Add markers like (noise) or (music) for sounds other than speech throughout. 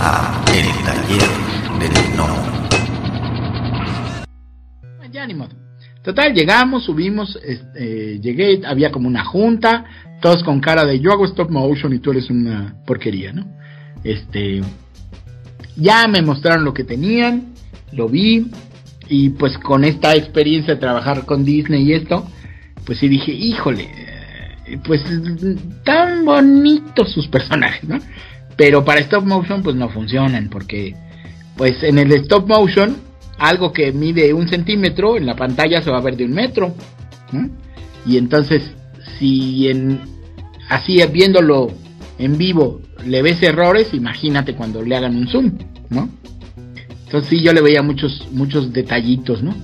a El. Ya ni modo. Total, llegamos, subimos, este, llegué, había como una junta, todos con cara de yo hago stop motion y tú eres una porquería, ¿no? Este, ya me mostraron lo que tenían, lo vi, y pues con esta experiencia de trabajar con Disney y esto, pues sí dije, híjole, eh, pues tan bonitos sus personajes, ¿no? Pero para stop motion pues no funcionan porque pues en el stop motion algo que mide un centímetro en la pantalla se va a ver de un metro. Y entonces si en así viéndolo en vivo le ves errores, imagínate cuando le hagan un zoom, ¿no? Entonces sí yo le veía muchos muchos detallitos, ¿no?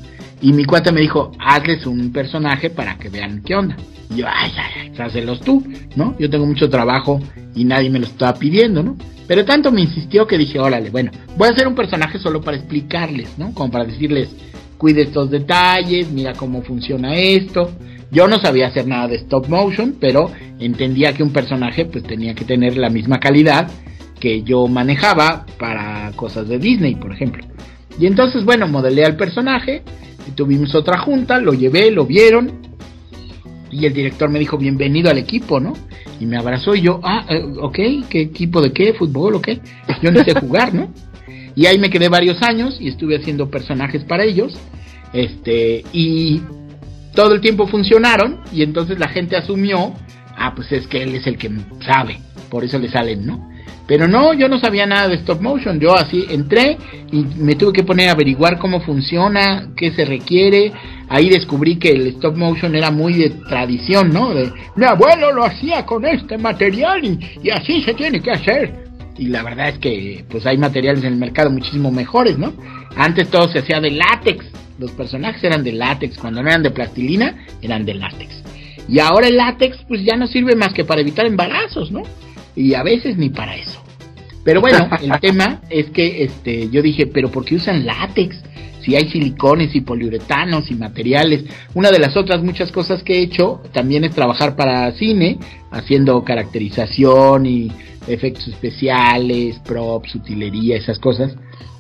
Y mi cuate me dijo, hazles un personaje para que vean qué onda. Y yo, ay, ay, tú, ¿no? Yo tengo mucho trabajo y nadie me lo estaba pidiendo, ¿no? Pero tanto me insistió que dije, órale, bueno, voy a hacer un personaje solo para explicarles, ¿no? Como para decirles, cuide estos detalles, mira cómo funciona esto. Yo no sabía hacer nada de stop motion, pero entendía que un personaje pues tenía que tener la misma calidad que yo manejaba para cosas de Disney, por ejemplo. Y entonces, bueno, modelé al personaje, tuvimos otra junta, lo llevé, lo vieron, y el director me dijo, bienvenido al equipo, ¿no? Y me abrazó y yo, ah, eh, ok, ¿qué equipo de qué? ¿Fútbol o qué? Yo no sé (laughs) jugar, ¿no? Y ahí me quedé varios años y estuve haciendo personajes para ellos. Este, y todo el tiempo funcionaron y entonces la gente asumió, ah, pues es que él es el que sabe, por eso le salen, ¿no? Pero no, yo no sabía nada de stop motion. Yo así entré y me tuve que poner a averiguar cómo funciona, qué se requiere. Ahí descubrí que el stop motion era muy de tradición, ¿no? De mi abuelo lo hacía con este material y, y así se tiene que hacer. Y la verdad es que pues hay materiales en el mercado muchísimo mejores, ¿no? Antes todo se hacía de látex. Los personajes eran de látex. Cuando no eran de plastilina, eran de látex. Y ahora el látex pues ya no sirve más que para evitar embarazos, ¿no? y a veces ni para eso. Pero bueno, (laughs) el tema es que este, yo dije, pero ¿por qué usan látex? Si hay silicones y poliuretanos y materiales. Una de las otras muchas cosas que he hecho también es trabajar para cine, haciendo caracterización y efectos especiales, props, utilería, esas cosas.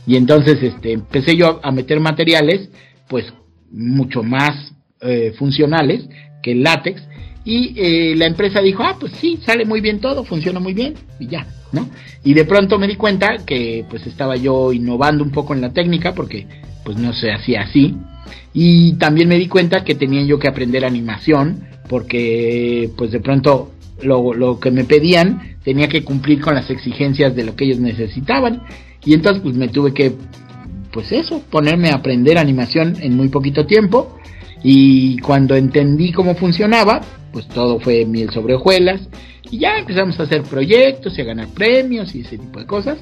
Y entonces este, empecé yo a meter materiales, pues mucho más eh, funcionales que el látex y eh, la empresa dijo, ah, pues sí, sale muy bien todo, funciona muy bien y ya, Y de pronto me di cuenta que pues estaba yo innovando un poco en la técnica porque pues no se hacía así. Y también me di cuenta que tenía yo que aprender animación porque pues de pronto lo, lo que me pedían tenía que cumplir con las exigencias de lo que ellos necesitaban. Y entonces pues me tuve que, pues eso, ponerme a aprender animación en muy poquito tiempo. Y cuando entendí cómo funcionaba, pues todo fue miel sobre hojuelas y ya empezamos a hacer proyectos y a ganar premios y ese tipo de cosas.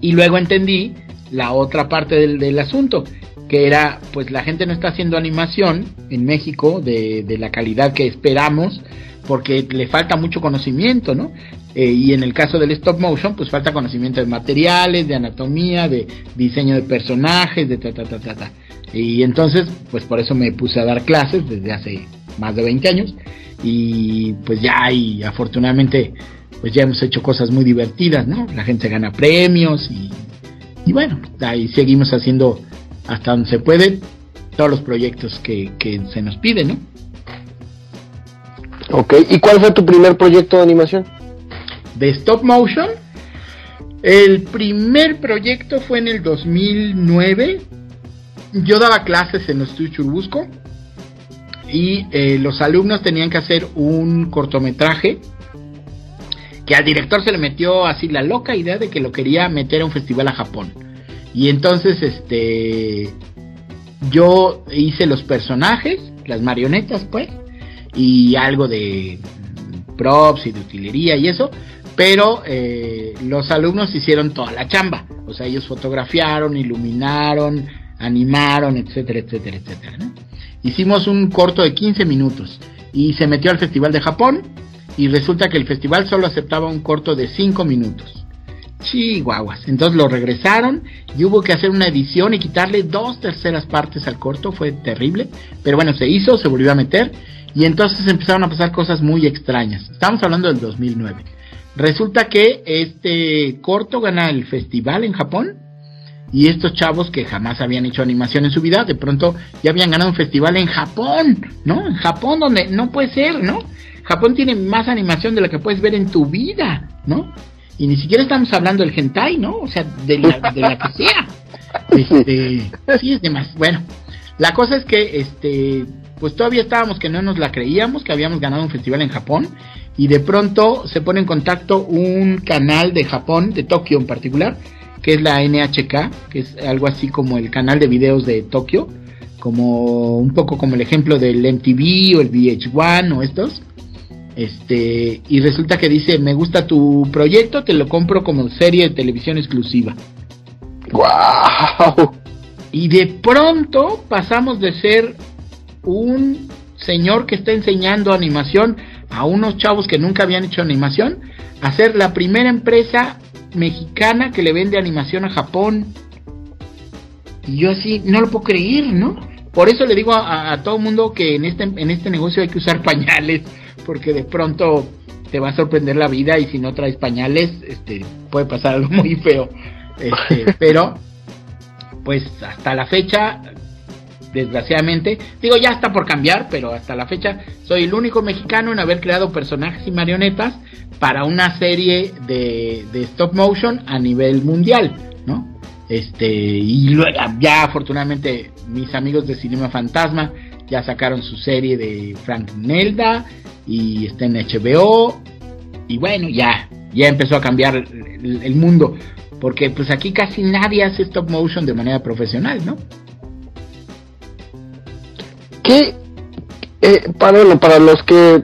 Y luego entendí la otra parte del, asunto, que era, pues la gente no está haciendo animación en México de, la calidad que esperamos, porque le falta mucho conocimiento, ¿no? Eh, y en el caso del stop motion, pues falta conocimiento de materiales, de anatomía, de diseño de personajes, de ta, ta, ta, ta, ta. Y entonces, pues por eso me puse a dar clases desde hace más de 20 años y pues ya y afortunadamente pues ya hemos hecho cosas muy divertidas, ¿no? La gente gana premios y, y bueno, ahí seguimos haciendo hasta donde se puede todos los proyectos que, que se nos piden, ¿no? Ok, ¿y cuál fue tu primer proyecto de animación? De stop motion. El primer proyecto fue en el 2009. Yo daba clases en los estudios Churubusco y eh, los alumnos tenían que hacer un cortometraje que al director se le metió así la loca idea de que lo quería meter a un festival a Japón. Y entonces este yo hice los personajes, las marionetas pues, y algo de props y de utilería y eso, pero eh, los alumnos hicieron toda la chamba, o sea, ellos fotografiaron, iluminaron, animaron, etcétera, etcétera, etcétera. Hicimos un corto de 15 minutos y se metió al Festival de Japón y resulta que el festival solo aceptaba un corto de 5 minutos. Chihuahuas. Entonces lo regresaron y hubo que hacer una edición y quitarle dos terceras partes al corto. Fue terrible. Pero bueno, se hizo, se volvió a meter y entonces empezaron a pasar cosas muy extrañas. Estamos hablando del 2009. resulta que este corto gana el festival en Japón y estos chavos que jamás habían hecho animación en su vida, de pronto ya habían ganado un festival en Japón, ¿no? En Japón donde no puede ser, ¿no? Japón tiene más animación de la que puedes ver en tu vida, ¿no? Y ni siquiera estamos hablando del hentai, ¿no? O sea, de la, de la que sea. (laughs) Este, sí, es demás. Bueno, la cosa es que, este, pues todavía estábamos que no nos la creíamos, que habíamos ganado un festival en Japón. Y de pronto se pone en contacto un canal de Japón, de Tokio en particular, que es la NHK, que es algo así como el canal de videos de Tokio, como un poco como el ejemplo del MTV o el VH1 o estos. Este, y resulta que dice, me gusta tu proyecto, te lo compro como serie de televisión exclusiva. ¡Wow! Y de pronto pasamos de ser un señor que está enseñando animación a unos chavos que nunca habían hecho animación, a ser la primera empresa mexicana que le vende animación a Japón. Y yo así, no lo puedo creer, ¿no? Por eso le digo a, a todo mundo que en este, en este negocio hay que usar pañales, porque de pronto te va a sorprender la vida y si no traes pañales, este, puede pasar algo muy feo. Este, (laughs) pero, pues hasta la fecha, desgraciadamente, digo ya está por cambiar, pero hasta la fecha soy el único mexicano en haber creado personajes y marionetas para una serie de, de stop motion a nivel mundial, ¿no? Este, y luego ya afortunadamente mis amigos de Cinema Fantasma ya sacaron su serie de Frank Nelda y está en HBO y bueno, ya, ya empezó a cambiar el, el mundo porque pues aquí casi nadie hace stop motion de manera profesional, ¿no? ¿Qué? Eh, para, bueno, para los que, eh,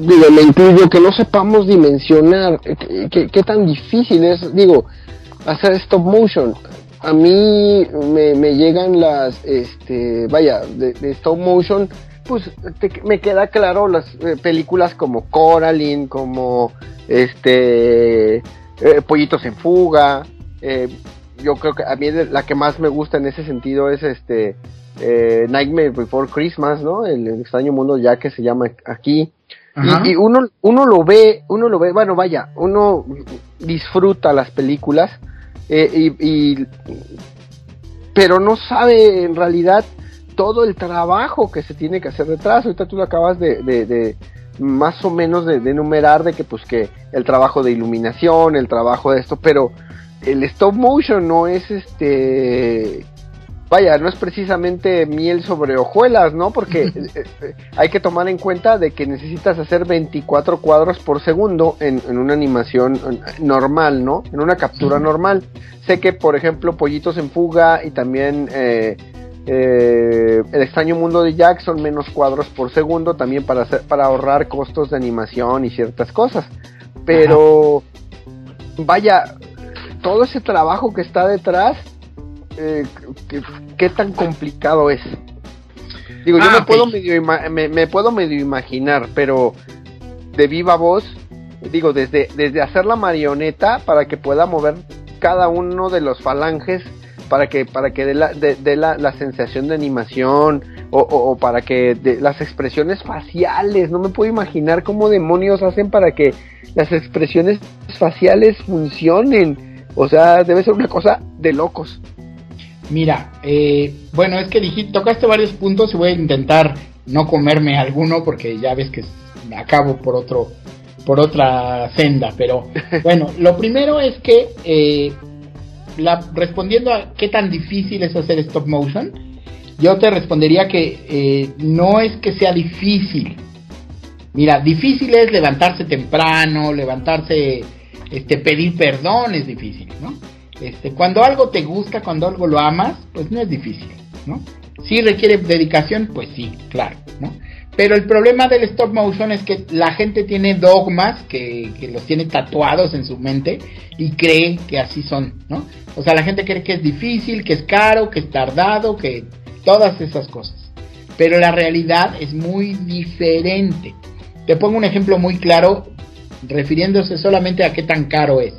digo, me incluyo, que no sepamos dimensionar eh, qué, tan difícil es, digo, hacer stop motion. A mí me, me llegan las, este, vaya, de, stop motion, pues te, me queda claro las eh, películas como Coraline, como, este, eh, Pollitos en Fuga. Yo creo que a mí la que más me gusta en ese sentido es este eh, Nightmare Before Christmas, ¿no? El, el, extraño mundo ya que se llama aquí. Y, y, uno, uno lo ve, uno lo ve, bueno, vaya, uno disfruta las películas, eh, y, y, pero no sabe en realidad todo el trabajo que se tiene que hacer detrás. Ahorita tú lo acabas de, de, de más o menos de, de, enumerar de que pues que el trabajo de iluminación, el trabajo de esto, pero el stop motion no es este vaya, no es precisamente miel sobre hojuelas, ¿no? Porque (laughs) hay que tomar en cuenta de que necesitas hacer 24 cuadros por segundo en, en una animación normal, ¿no? En una captura normal. Sé que, por ejemplo, Pollitos en Fuga y también eh, eh, El extraño mundo de Jack son menos cuadros por segundo también para, hacer, para ahorrar costos de animación y ciertas cosas. Pero, Ajá. vaya, todo ese trabajo que está detrás eh, ¿qué, ¿qué, tan complicado es. Digo, ah, yo me, okay. puedo medio me, me, puedo medio imaginar, pero de viva voz, digo, desde, desde hacer la marioneta para que pueda mover cada uno de los falanges, para que, para que dé la, de, de la, la, sensación de animación, o, o, o para que de, las expresiones faciales, no me puedo imaginar cómo demonios hacen para que las expresiones faciales funcionen. O sea, debe ser una cosa de locos. Mira, eh, bueno, es que dijiste, tocaste varios puntos y voy a intentar no comerme alguno porque ya ves que me acabo por otro, por otra senda. Pero (laughs) bueno, lo primero es que eh, la, respondiendo a qué tan difícil es hacer stop motion, yo te respondería que eh, no es que sea difícil. Mira, difícil es levantarse temprano, levantarse, este, pedir perdón es difícil, ¿no? Este, cuando algo te gusta, cuando algo lo amas, pues no es difícil, ¿no? Si requiere dedicación, pues sí, claro, ¿no? Pero el problema del stop motion es que la gente tiene dogmas que, que, los tiene tatuados en su mente y cree que así son, ¿no? O sea, la gente cree que es difícil, que es caro, que es tardado, que todas esas cosas. Pero la realidad es muy diferente. Te pongo un ejemplo muy claro refiriéndose solamente a qué tan caro es.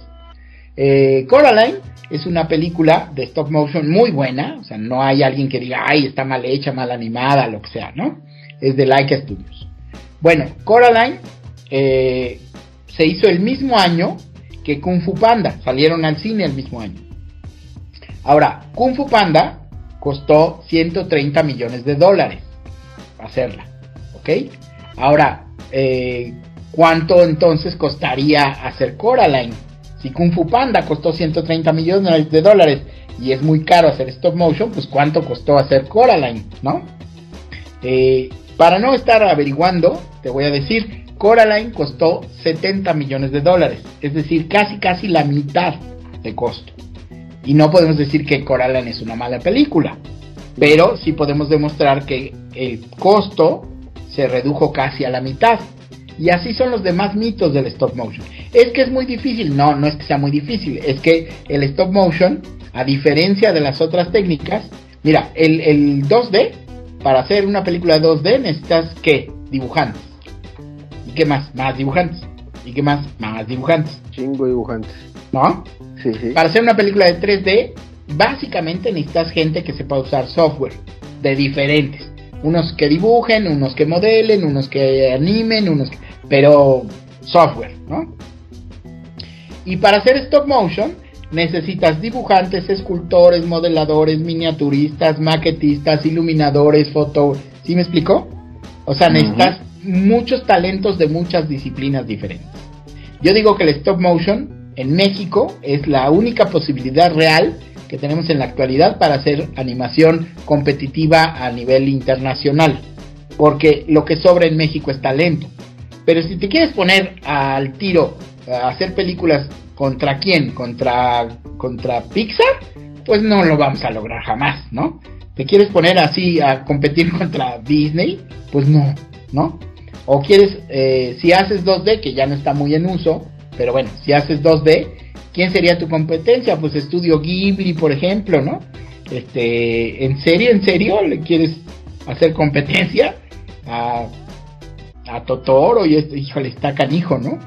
Eh, Coraline es una película de stop motion muy buena, o sea, no hay alguien que diga, ay, está mal hecha, mal animada, lo que sea, ¿no? Es de Laika Studios. Bueno, Coraline, eh, se hizo el mismo año que Kung Fu Panda, salieron al cine el mismo año. Ahora, Kung Fu Panda costó 130 millones de dólares hacerla, ¿ok? Ahora, eh, ¿cuánto entonces costaría hacer Coraline? Si Kung Fu Panda costó 130 millones de dólares y es muy caro hacer stop motion, pues cuánto costó hacer Coraline, ¿no? Eh, para no estar averiguando, te voy a decir, Coraline costó 70 millones de dólares, es decir, casi casi la mitad de costo. Y no podemos decir que Coraline es una mala película, pero sí podemos demostrar que el costo se redujo casi a la mitad. Y así son los demás mitos del stop motion. Es que es muy difícil. No, no es que sea muy difícil. Es que el stop motion, a diferencia de las otras técnicas, mira, el, el 2D, para hacer una película 2D necesitas qué? Dibujantes. ¿Y qué más? Más dibujantes. ¿Y qué más? Más dibujantes. Chingo dibujantes. ¿No? Sí, sí. Para hacer una película de 3D, básicamente necesitas gente que sepa usar software de diferentes. Unos que dibujen, unos que modelen, unos que animen, unos que... pero software, ¿no? Y para hacer stop motion necesitas dibujantes, escultores, modeladores, miniaturistas, maquetistas, iluminadores, foto... ¿Sí me explicó? O sea, necesitas muchos talentos de muchas disciplinas diferentes. Yo digo que el stop motion en México es la única posibilidad real que tenemos en la actualidad para hacer animación competitiva a nivel internacional. Porque lo que sobra en México es talento. Pero si te quieres poner al tiro a hacer películas contra quién, contra, contra Pixar, pues no lo vamos a lograr jamás, ¿no? ¿Te quieres poner así a competir (laughs) contra Disney? Pues no, ¿no? O quieres, eh, si haces 2D, que ya no está muy en uso, pero bueno, si haces 2D, ¿quién sería tu competencia? Pues Estudio Ghibli, por ejemplo, ¿no? Este, ¿en serio, en serio le quieres hacer competencia a, a Totoro? Y esto, híjole, está canijo, ¿no?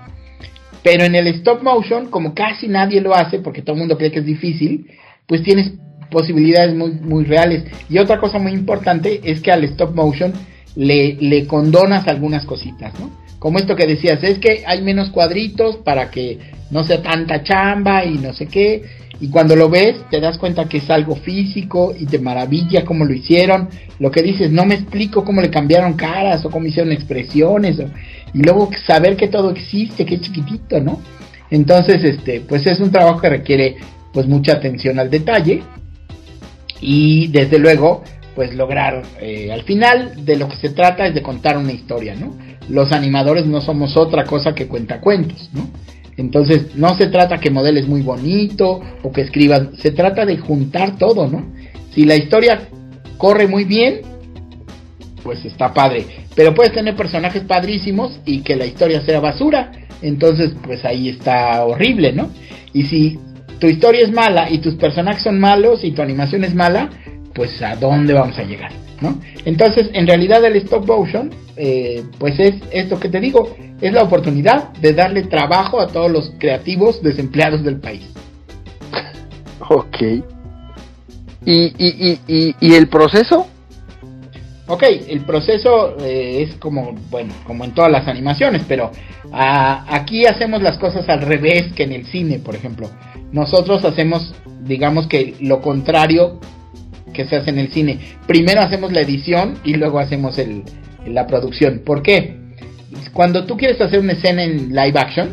Pero en el stop motion, como casi nadie lo hace, porque todo el mundo cree que es difícil, pues tienes posibilidades muy, muy reales. Y otra cosa muy importante es que al stop motion le, le condonas algunas cositas, ¿no? Como esto que decías, es que hay menos cuadritos para que no sea tanta chamba y no sé qué. Y cuando lo ves, te das cuenta que es algo físico y te maravilla cómo lo hicieron. Lo que dices, no me explico cómo le cambiaron caras o cómo hicieron expresiones. Y luego saber que todo existe, que es chiquitito, ¿no? Entonces, este, pues es un trabajo que requiere pues mucha atención al detalle y desde luego pues lograr eh, al final de lo que se trata es de contar una historia, ¿no? Los animadores no somos otra cosa que cuentacuentos, ¿no? Entonces no se trata que modeles muy bonito o que escribas, se trata de juntar todo, ¿no? Si la historia corre muy bien, pues está padre. Pero puedes tener personajes padrísimos y que la historia sea basura. Entonces, pues ahí está horrible, ¿no? Y si tu historia es mala y tus personajes son malos y tu animación es mala, pues a dónde vamos a llegar, ¿no? Entonces, en realidad el stop motion, eh, pues es esto que te digo, es la oportunidad de darle trabajo a todos los creativos desempleados del país. Ok. ¿Y, y, y, y, y el proceso? Ok, el proceso eh, es como, bueno, como en todas las animaciones, pero ah, aquí hacemos las cosas al revés que en el cine, por ejemplo. Nosotros hacemos, digamos que lo contrario que se hace en el cine. Primero hacemos la edición y luego hacemos la producción. ¿Por qué? Cuando tú quieres hacer una escena en live action,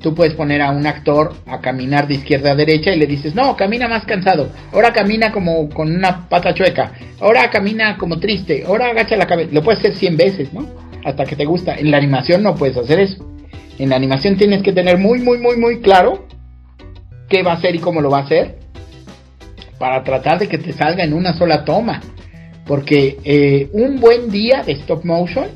tú puedes poner a un actor a caminar de izquierda a derecha y le dices, no, camina más cansado, ahora camina como con una pata chueca, ahora camina como triste, ahora agacha la cabeza. Lo puedes hacer 100 veces, ¿no? Hasta que te gusta. En la animación no puedes hacer eso. En la animación tienes que tener muy, muy, muy, muy claro qué va a hacer y cómo lo va a hacer para tratar de que te salga en una sola toma. Porque eh, un buen día de stop motion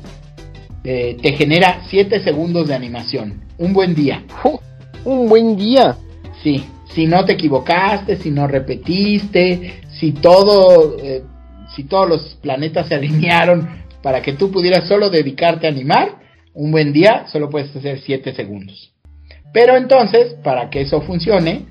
eh, te genera 7 segundos de animación. Un buen día. ¡Oh! un buen día. Sí, si no te equivocaste, si no repetiste, si todo, eh, si todos los planetas se alinearon para que tú pudieras solo dedicarte a animar, un buen día solo puedes hacer 7 segundos. Pero entonces, para que eso funcione,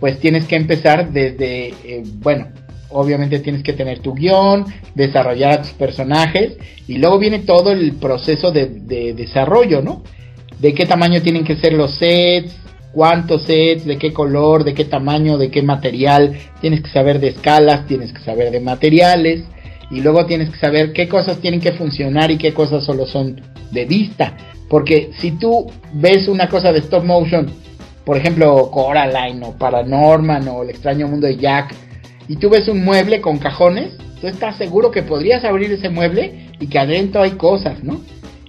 pues tienes que empezar desde, eh, bueno, obviamente tienes que tener tu guion, desarrollar a tus personajes y luego viene todo el proceso de, de desarrollo, ¿no? de qué tamaño tienen que ser los sets, cuántos sets, de qué color, de qué tamaño, de qué material, tienes que saber de escalas, tienes que saber de materiales y luego tienes que saber qué cosas tienen que funcionar y qué cosas solo son de vista. Porque si tú ves una cosa de stop motion, por ejemplo Coraline o Paranorman o El extraño mundo de Jack, y tú ves un mueble con cajones, tú estás seguro que podrías abrir ese mueble y que adentro hay cosas, ¿no?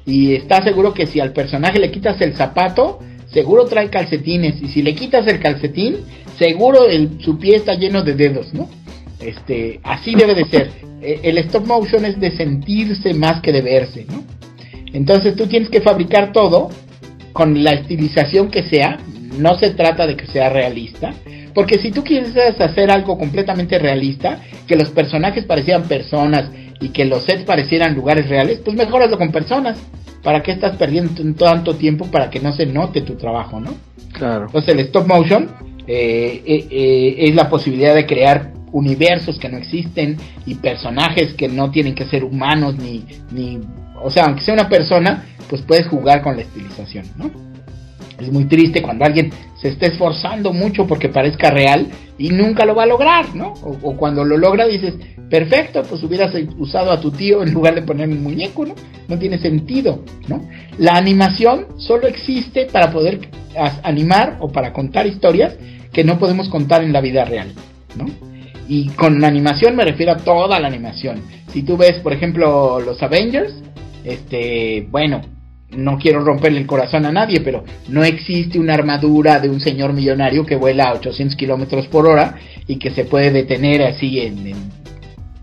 Y estás seguro que si al personaje le quitas el zapato, seguro trae calcetines. Y si le quitas el calcetín, seguro el, su pie está lleno de dedos, ¿no? Este, así debe de ser. (laughs) E, el stop motion es de sentirse más que de verse, ¿no? Entonces tú tienes que fabricar todo con la estilización que sea. No se trata de que sea realista. Porque si tú quieres hacer algo completamente realista, que los personajes parecieran personas y que los sets parecieran lugares reales, pues mejoraslo con personas. ¿Para qué estás perdiendo tanto tiempo para que no se note tu trabajo, no? Claro. Entonces el stop motion eh, eh, eh, es la posibilidad de crear universos que no existen y personajes que no tienen que ser humanos ni, ni o sea, aunque sea una persona, pues puedes jugar con la estilización, ¿no? Es muy triste cuando alguien se esté esforzando mucho porque parezca real y nunca lo va a lograr, ¿no? O, cuando lo logra dices, perfecto, pues hubieras usado a tu tío en lugar de poner un muñeco, ¿no? No tiene sentido, ¿no? La animación solo existe para poder animar o para contar historias que no podemos contar en la vida real, ¿no? Y con animación me refiero a toda la animación. Si tú ves, por ejemplo, los Avengers, este, bueno, no quiero romperle el corazón a nadie, pero no existe una armadura de un señor millonario que vuela a 800 kilómetros por hora y que se puede detener así en,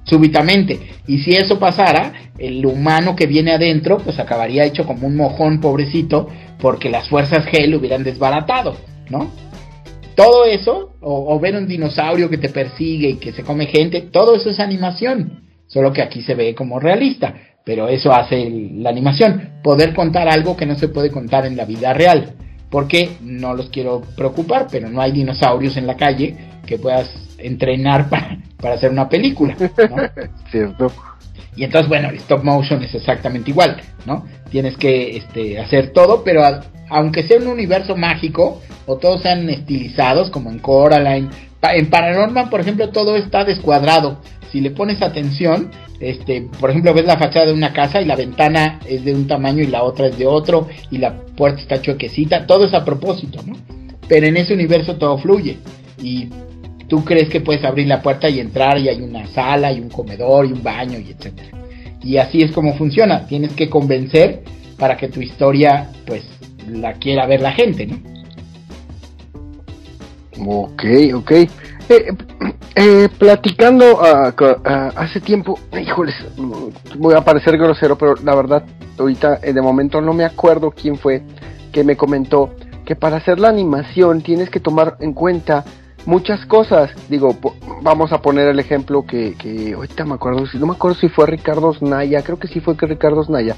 súbitamente. Y si eso pasara, el humano que viene adentro, pues acabaría hecho como un mojón pobrecito, porque las fuerzas G lo hubieran desbaratado, ¿no? Todo eso, o, o ver un dinosaurio que te persigue y que se come gente, todo eso es animación, solo que aquí se ve como realista pero eso hace la animación, poder contar algo que no se puede contar en la vida real, porque no los quiero preocupar, pero no hay dinosaurios en la calle que puedas entrenar (laughs) para, hacer una película, (laughs) Cierto. Y entonces, bueno, el stop motion es exactamente igual, ¿no? Tienes que este, hacer todo, pero aunque sea un universo mágico, o todos sean estilizados, como en Coraline, en Paranormal, por ejemplo, todo está descuadrado. Si le pones atención, este, por ejemplo, ves la fachada de una casa y la ventana es de un tamaño y la otra es de otro y la puerta está chuequecita, todo es a propósito, ¿no? Pero en ese universo todo fluye y tú crees que puedes abrir la puerta y entrar y hay una sala y un comedor y un baño y etcétera. Y así es como funciona, tienes que convencer para que tu historia pues la quiera ver la gente, ¿no? Ok, ok. Eh, eh, platicando uh, hace tiempo, híjoles, voy a parecer grosero, pero la verdad, ahorita eh, de momento no me acuerdo quién fue que me comentó que para hacer la animación tienes que tomar en cuenta muchas cosas. Digo, vamos a poner el ejemplo que, que ahorita me acuerdo, si no me acuerdo si fue Ricardo Snaya, creo que sí fue que Ricardo Snaya,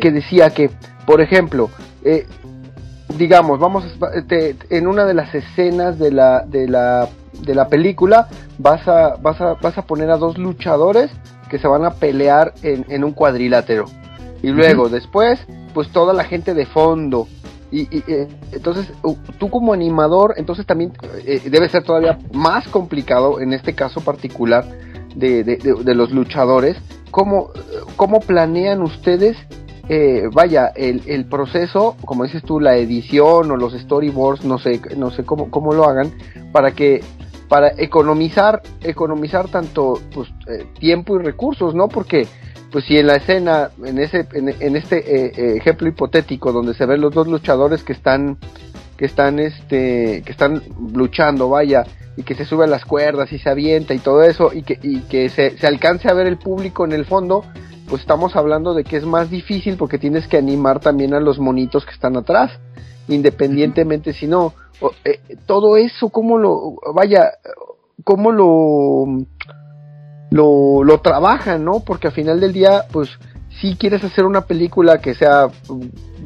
que decía que, por ejemplo, eh, digamos, vamos en una de las escenas de la, de la de la película vas a, vas a, vas a poner a dos luchadores que se van a pelear en, en un cuadrilátero. Y luego, después, pues toda la gente de fondo. Y, eh, entonces, tú como animador, entonces también eh, debe ser todavía más complicado en este caso particular de, de, de, los luchadores. ¿Cómo, ¿Cómo planean ustedes eh, vaya, el, el, proceso, como dices tú, la edición o los storyboards, no sé, no sé cómo, cómo lo hagan, para que para economizar, economizar tanto pues, eh, tiempo y recursos, ¿no? Porque pues si en la escena, en ese, en, este eh, eh, ejemplo hipotético donde se ven los dos luchadores que están, que están, este, que están luchando, vaya, y que se sube a las cuerdas y se avienta y todo eso, y que, y que se, se alcance a ver el público en el fondo, pues estamos hablando de que es más difícil porque tienes que animar también a los monitos que están atrás, independientemente si no, eh, todo eso, cómo lo, vaya, cómo lo, lo, lo trabajan, ¿no? Porque al final del día, pues, si quieres hacer una película que sea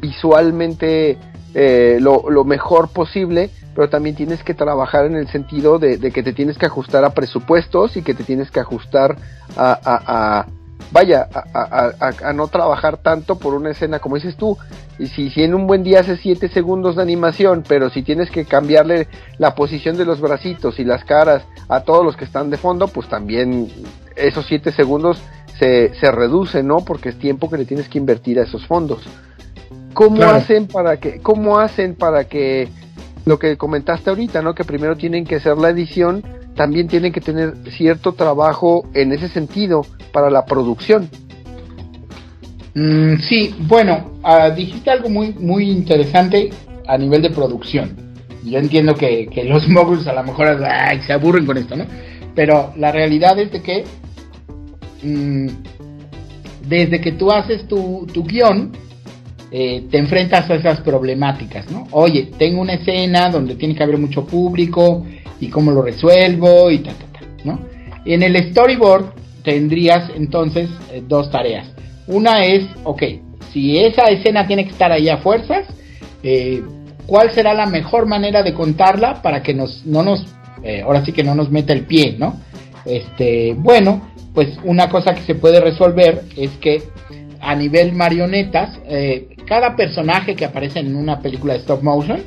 visualmente eh, lo, lo, mejor posible, pero también tienes que trabajar en el sentido de, que te tienes que ajustar a presupuestos y que te tienes que ajustar a, vaya, a, no trabajar tanto por una escena, como dices tú. Y si, si en un buen día haces 7 segundos de animación, pero si tienes que cambiarle la posición de los bracitos y las caras a todos los que están de fondo, pues también esos 7 segundos se, se reducen, ¿no? Porque es tiempo que le tienes que invertir a esos fondos. ¿Cómo hacen para que, cómo hacen para que lo que comentaste ahorita, ¿no? Que primero tienen que hacer la edición, también tienen que tener cierto trabajo en ese sentido para la producción. Mm, sí, bueno, ah, dijiste algo muy, muy interesante a nivel de producción. Yo entiendo que, los (laughs) moguls a lo mejor se aburren con esto, ¿no? Pero la realidad es de que mm, desde que tú haces tu, guion, eh, te enfrentas a esas problemáticas, ¿no? Oye, tengo una escena donde tiene que haber mucho público y cómo lo resuelvo y ta, ta, ta, ¿no? En el storyboard tendrías entonces eh, dos tareas. Una es, ok, si esa escena tiene que estar ahí a fuerzas, eh, ¿cuál será la mejor manera de contarla para que nos, no nos, ahora sí que no nos meta el pie, ¿no? Este, bueno, pues una cosa que se puede resolver es que a nivel marionetas, eh, cada personaje que aparece en una película de stop motion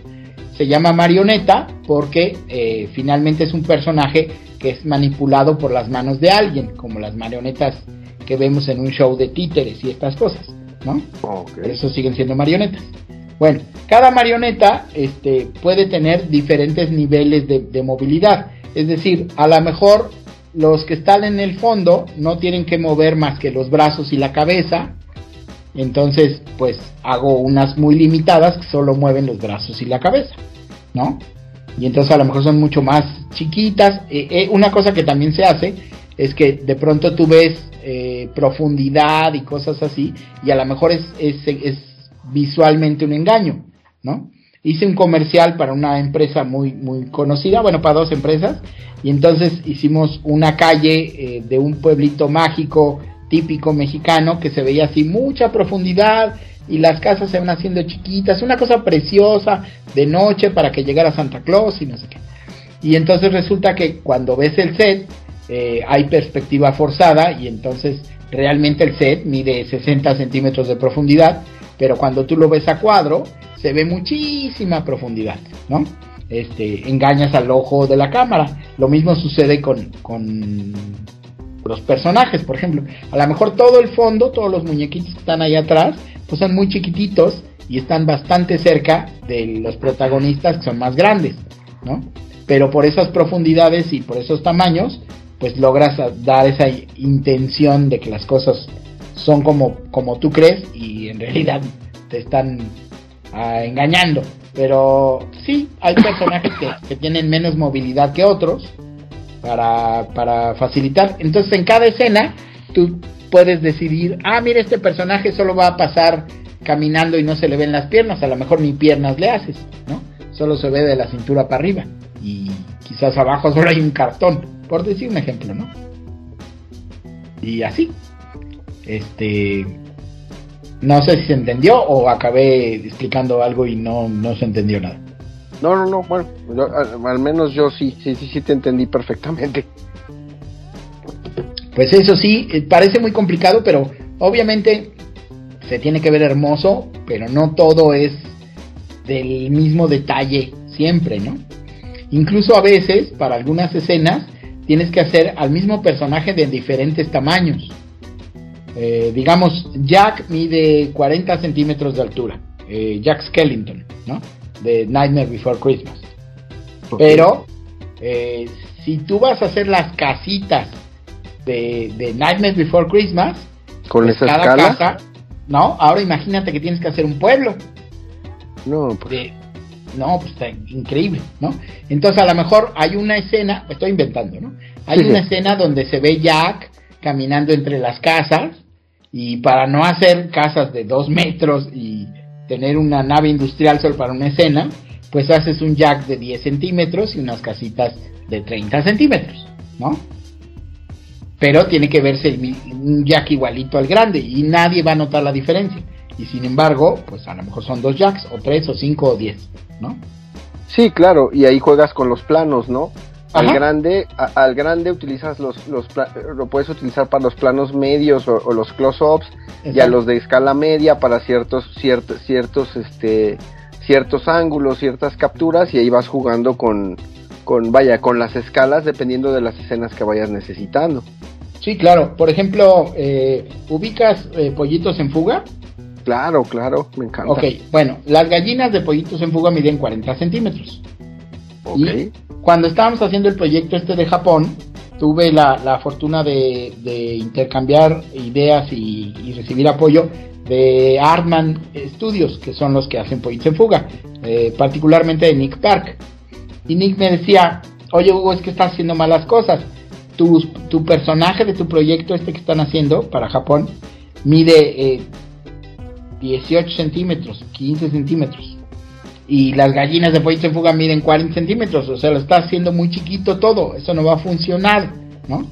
se llama marioneta porque eh, finalmente es un personaje que es manipulado por las manos de alguien, como las marionetas que vemos en un show de títeres y estas cosas, ¿no? eso siguen siendo marionetas. Bueno, cada marioneta este, puede tener diferentes niveles de, de movilidad. Es decir, a lo mejor los que están en el fondo no tienen que mover más que los brazos y la cabeza entonces, pues hago unas muy limitadas que solo mueven los brazos y la cabeza, ¿no? Y entonces a lo mejor son mucho más chiquitas. Eh, eh, una cosa que también se hace es que de pronto tú ves eh, profundidad y cosas así, y a lo mejor es, es, es, visualmente un engaño, ¿no? Hice un comercial para una empresa muy, muy conocida, bueno, para dos empresas, y entonces hicimos una calle de un pueblito mágico típico mexicano que se veía así mucha profundidad y las casas se van haciendo chiquitas, una cosa preciosa de noche para que llegara Santa Claus y no sé qué. Y entonces resulta que cuando ves el set eh, hay perspectiva forzada y entonces realmente el set mide 60 centímetros de profundidad, pero cuando tú lo ves a cuadro se ve muchísima profundidad, ¿no? Este, engañas al ojo de la cámara. Lo mismo sucede con, con los personajes, por ejemplo. A lo mejor todo el fondo, todos los muñequitos que están ahí atrás, pues son muy chiquititos y están bastante cerca de los protagonistas que son más grandes, ¿no? Pero por esas profundidades y por esos tamaños, pues logras dar esa intención de que las cosas son como, como tú crees y en realidad te están ah, engañando. Pero sí, hay personajes que, que tienen menos movilidad que otros para, para facilitar. Entonces en cada escena tú puedes decidir, ah, mira, este personaje solo va a pasar caminando y no se le ven las piernas, a lo mejor ni piernas le haces, ¿no? Solo se ve de la cintura para arriba y quizás abajo solo hay un cartón, por decir un ejemplo, ¿no? Y así. Este no sé si se entendió o acabé explicando algo y no, no se entendió nada. No, no, no, bueno, al, menos yo sí, sí, sí, sí te entendí perfectamente. Pues eso sí, eh, parece muy complicado, pero obviamente se tiene que ver hermoso, pero no todo es del mismo detalle siempre, ¿no? Incluso a veces, para algunas escenas, tienes que hacer al mismo personaje de diferentes tamaños. Eh, digamos, Jack mide 40 centímetros de altura, eh, Jack Skellington, ¿no? De Nightmare Before Christmas. Pero eh, si tú vas a hacer las casitas de, de Nightmare Before Christmas, con pues esa cada casa, no, ahora imagínate que tienes que hacer un pueblo. No, pues. no, pues está increíble, ¿no? Entonces a lo mejor hay una escena, estoy inventando, ¿no? Hay una escena donde se ve Jack caminando entre las casas y para no hacer casas de dos metros y tener una nave industrial solo para una escena, pues haces un jack de 10 centímetros y unas casitas de 30 centímetros, ¿no? Pero tiene que verse un jack igualito al grande y nadie va a notar la diferencia. Y sin embargo, pues a lo mejor son dos jacks, o tres, o cinco, o diez, ¿no? Sí, claro, y ahí juegas con los planos, ¿no? Al Ajá. grande, a- al grande utilizas los, los lo puedes utilizar para los planos medios o, o los close-ups y a los de escala media para ciertos, ciertos, ciertos, este, ciertos ángulos, ciertas capturas y ahí vas jugando con, con, vaya, con las escalas dependiendo de las escenas que vayas necesitando. Sí, claro. Por ejemplo, eh, ¿ubicas eh, pollitos en fuga? Claro, claro, me encanta. Ok, bueno, las gallinas de pollitos en fuga miden 40 centímetros. Y cuando estábamos haciendo el proyecto este de Japón, tuve la, la fortuna de, de intercambiar ideas y, y recibir apoyo de Artman Studios, que son los que hacen pollitos en fuga, eh, particularmente de Nick Park. Y Nick me decía, oye Hugo, es que estás haciendo malas cosas. Tu, tu personaje de tu proyecto este que están haciendo para Japón mide eh, 18 centímetros, 15 centímetros. Y las gallinas de fuga miden 40 centímetros, o sea, lo está haciendo muy chiquito todo, eso no va a funcionar, ¿no?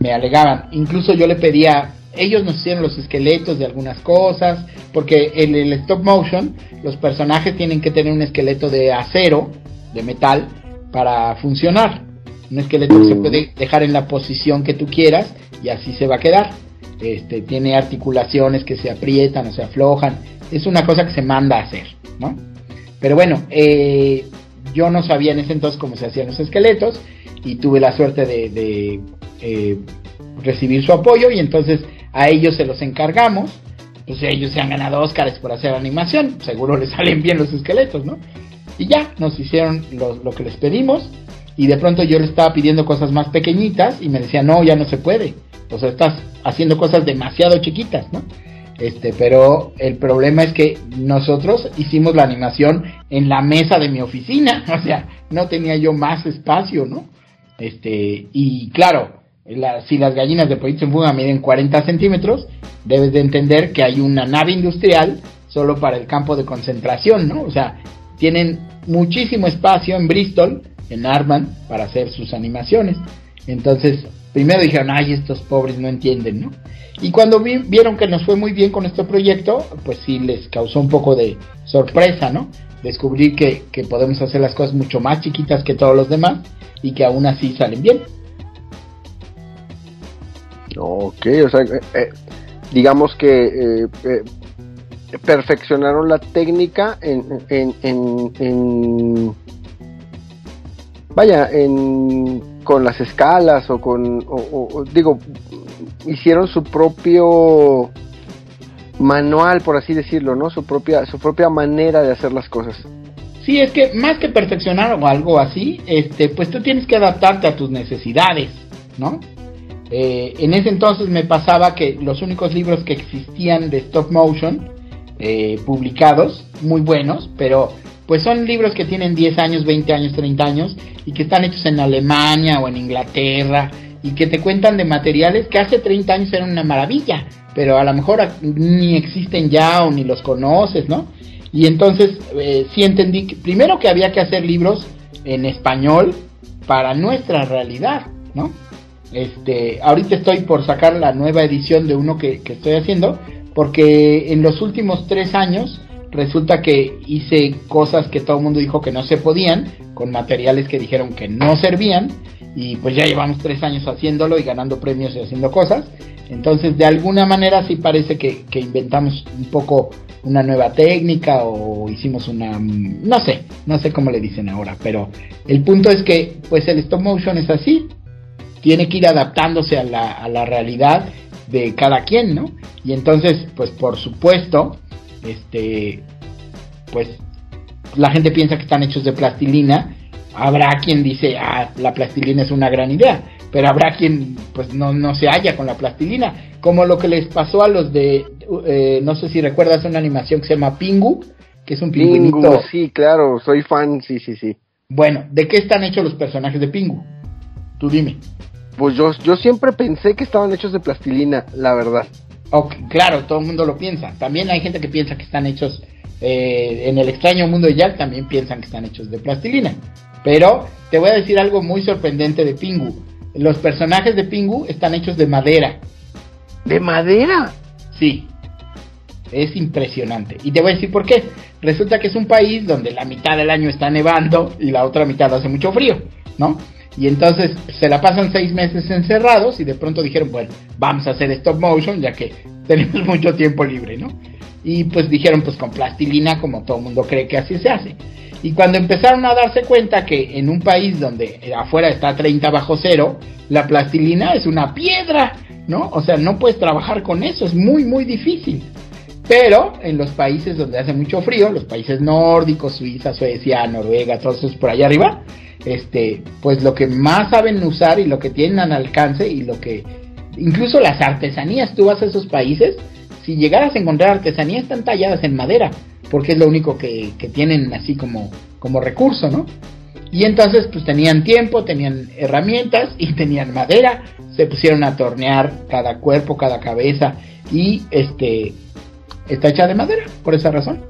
Me alegaban, incluso yo le pedía, ellos nos hicieron los esqueletos de algunas cosas, porque en el stop motion los personajes tienen que tener un esqueleto de acero, de metal, para funcionar. Un esqueleto que se puede dejar en la posición que tú quieras y así se va a quedar. Este, tiene articulaciones que se aprietan o se aflojan. Es una cosa que se manda a hacer, ¿no? Pero bueno, eh, yo no sabía en ese entonces cómo se hacían los esqueletos y tuve la suerte de, de, eh, recibir su apoyo y entonces a ellos se los encargamos. Pues ellos se han ganado Óscares por hacer animación, seguro les (laughs) salen bien los esqueletos, ¿no? Y ya, nos hicieron lo, que les pedimos y de pronto yo le estaba pidiendo cosas más pequeñitas y me decía, no, ya no se puede. O sea, estás haciendo cosas demasiado chiquitas, ¿no? Este, pero el problema es que nosotros hicimos la animación en la mesa de mi oficina, (laughs) o sea, no tenía yo más espacio, ¿no? Este, y claro, la- si las gallinas de pollito en fuga miden 40 centímetros, debes de entender que hay una nave industrial solo para el campo de concentración, ¿no? O sea, tienen muchísimo espacio en Bristol, en Arman, para hacer sus animaciones. Entonces, primero dijeron, ay, estos pobres no entienden, ¿no? Y cuando vi- vieron que nos fue muy bien con este proyecto, pues sí les causó un poco de sorpresa, ¿no? Descubrir que, que podemos hacer las cosas mucho más chiquitas que todos los demás y que aún así salen bien. Ok, o sea, eh, eh, digamos que eh, perfeccionaron la técnica en, en, en, en- vaya, en, con las escalas o con, o- digo, hicieron su propio manual, por así decirlo, ¿no? Su propia, su propia manera de hacer las cosas. Sí, es que más que perfeccionar o algo así, este, pues tú tienes que adaptarte a tus necesidades, ¿no? Eh, en ese entonces me pasaba que los únicos libros que existían de stop motion eh, publicados, muy buenos, pero pues son libros que tienen 10 años, 20 años, 30 años y que están hechos en Alemania o en Inglaterra y que te cuentan de materiales que hace 30 años eran una maravilla, pero a lo mejor ni existen ya o ni los conoces, ¿no? Y entonces eh, sí entendí que, primero que había que hacer libros en español para nuestra realidad, ¿no? Este, ahorita estoy por sacar la nueva edición de uno que, que estoy haciendo, porque en los últimos tres años resulta que hice cosas que todo el mundo dijo que no se podían, con materiales que dijeron que no servían, y pues ya llevamos tres años haciéndolo y ganando premios y haciendo cosas. Entonces, de alguna manera sí parece que, que inventamos un poco una nueva técnica o hicimos una... no sé, no sé cómo le dicen ahora, pero el punto es que pues el stop motion es así, tiene que ir adaptándose a la, a la realidad de cada quien, ¿no? Y entonces, pues por supuesto, este, pues la gente piensa que están hechos de plastilina, habrá quien dice, ah, la plastilina es una gran idea, pero habrá quien pues no, no se halla con la plastilina, como lo que les pasó a los de, eh, no sé si recuerdas una animación que se llama Pingu, que es un pingüinito. Pingu, sí, claro, soy fan, sí, sí, sí. Bueno, ¿de qué están hechos los personajes de Pingu? Tú dime. Pues yo, yo siempre pensé que estaban hechos de plastilina, la verdad. Ok, claro, todo el mundo lo piensa. También hay gente que piensa que están hechos eh, en el extraño mundo de Jack, también piensan que están hechos de plastilina. Pero te voy a decir algo muy sorprendente de Pingu. Los personajes de Pingu están hechos de madera. ¿De madera? Sí. Es impresionante. Y te voy a decir por qué. Resulta que es un país donde la mitad del año está nevando y la otra mitad hace mucho frío, ¿no? Y entonces se la pasan seis meses encerrados y de pronto dijeron, bueno, vamos a hacer stop motion ya que (laughs) tenemos mucho tiempo libre, ¿no? Y pues dijeron, pues con plastilina, como todo el mundo cree que así se hace. Y cuando empezaron a darse cuenta que en un país donde afuera está 30 bajo cero, la plastilina es una piedra, ¿no? O sea, no puedes trabajar con eso, es muy, muy difícil. Pero en los países donde hace mucho frío, los países nórdicos, Suiza, Suecia, Noruega, todos esos por allá arriba, este, pues lo que más saben usar y lo que tienen al alcance y lo que incluso las artesanías, tú vas a esos países, si llegaras a encontrar artesanías están talladas en madera, porque es lo único que, que tienen así como, como recurso, ¿no? Y entonces pues tenían tiempo, tenían herramientas y (laughs) tenían madera, se pusieron a tornear cada cuerpo, cada cabeza y este está hecha de madera, por esa razón.